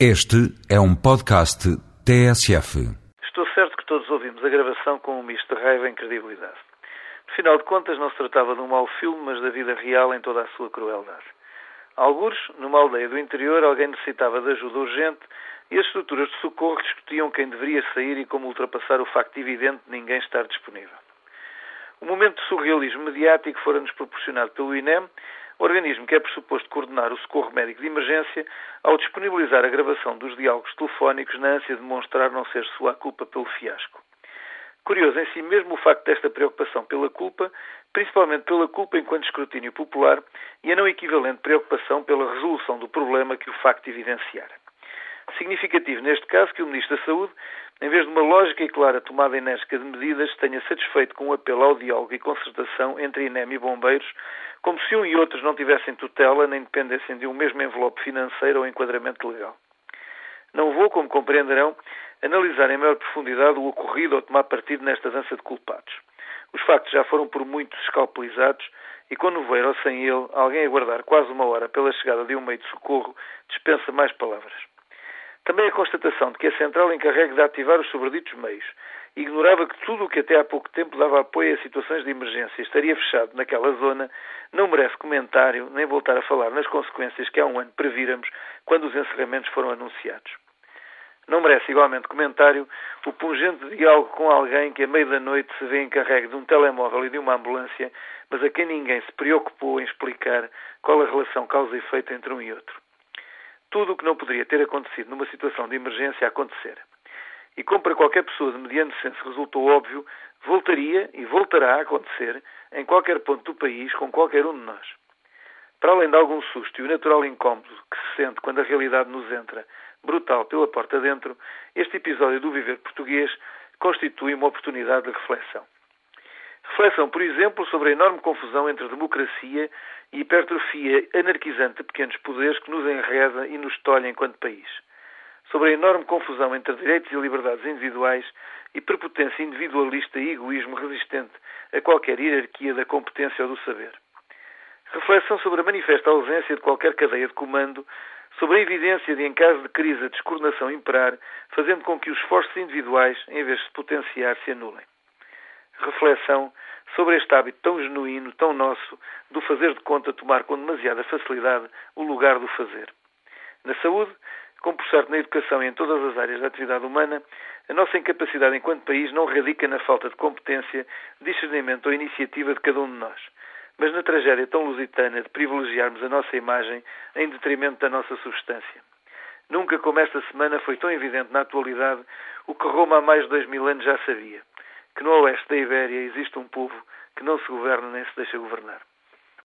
Este é um podcast TSF. Estou certo que todos ouvimos a gravação com um misto de raiva e incredibilidade. Afinal de contas, não se tratava de um mau filme, mas da vida real em toda a sua crueldade. Alguns, numa aldeia do interior, alguém necessitava de ajuda urgente e as estruturas de socorro discutiam quem deveria sair e como ultrapassar o facto evidente de ninguém estar disponível. O momento de surrealismo mediático fora-nos proporcionado pelo INEM organismo que é pressuposto coordenar o socorro médico de emergência ao disponibilizar a gravação dos diálogos telefónicos na ânsia de demonstrar não ser sua a culpa pelo fiasco. Curioso em si mesmo o facto desta preocupação pela culpa, principalmente pela culpa enquanto escrutínio popular e a não equivalente preocupação pela resolução do problema que o facto evidenciara. Significativo neste caso que o Ministro da Saúde, em vez de uma lógica e clara tomada enérgica de medidas, tenha satisfeito com um apelo ao diálogo e concertação entre INEM e bombeiros, como se um e outros não tivessem tutela nem dependessem de um mesmo envelope financeiro ou enquadramento legal. Não vou, como compreenderão, analisar em maior profundidade o ocorrido ou tomar partido nesta dança de culpados. Os factos já foram por muitos escalpelizados e com nevoeiro ou sem ele, alguém aguardar quase uma hora pela chegada de um meio de socorro dispensa mais palavras. Também a constatação de que a Central encarregue de ativar os sobreditos meios ignorava que tudo o que até há pouco tempo dava apoio a situações de emergência estaria fechado naquela zona, não merece comentário nem voltar a falar nas consequências que há um ano prevíramos quando os encerramentos foram anunciados. Não merece igualmente comentário o pungente diálogo com alguém que a meio da noite se vê encarregue de um telemóvel e de uma ambulância, mas a quem ninguém se preocupou em explicar qual a relação causa e efeito entre um e outro. Tudo o que não poderia ter acontecido numa situação de emergência acontecer e como para qualquer pessoa de mediano senso resultou óbvio, voltaria e voltará a acontecer em qualquer ponto do país com qualquer um de nós. Para além de algum susto e o natural incómodo que se sente quando a realidade nos entra, brutal pela porta dentro, este episódio do Viver Português constitui uma oportunidade de reflexão. Reflexão, por exemplo, sobre a enorme confusão entre democracia e hipertrofia anarquizante de pequenos poderes que nos enreda e nos tolha enquanto país sobre a enorme confusão entre direitos e liberdades individuais e prepotência individualista e egoísmo resistente a qualquer hierarquia da competência ou do saber. Reflexão sobre a manifesta ausência de qualquer cadeia de comando, sobre a evidência de, em caso de crise, a descoordenação imperar, fazendo com que os esforços individuais, em vez de potenciar, se anulem. Reflexão sobre este hábito tão genuíno, tão nosso, do fazer de conta tomar com demasiada facilidade o lugar do fazer. Na saúde, como por certo na educação e em todas as áreas da atividade humana, a nossa incapacidade enquanto país não radica na falta de competência, discernimento ou iniciativa de cada um de nós, mas na tragédia tão lusitana de privilegiarmos a nossa imagem em detrimento da nossa substância. Nunca como esta semana foi tão evidente na atualidade o que Roma há mais de dois mil anos já sabia, que no oeste da Ibéria existe um povo que não se governa nem se deixa governar.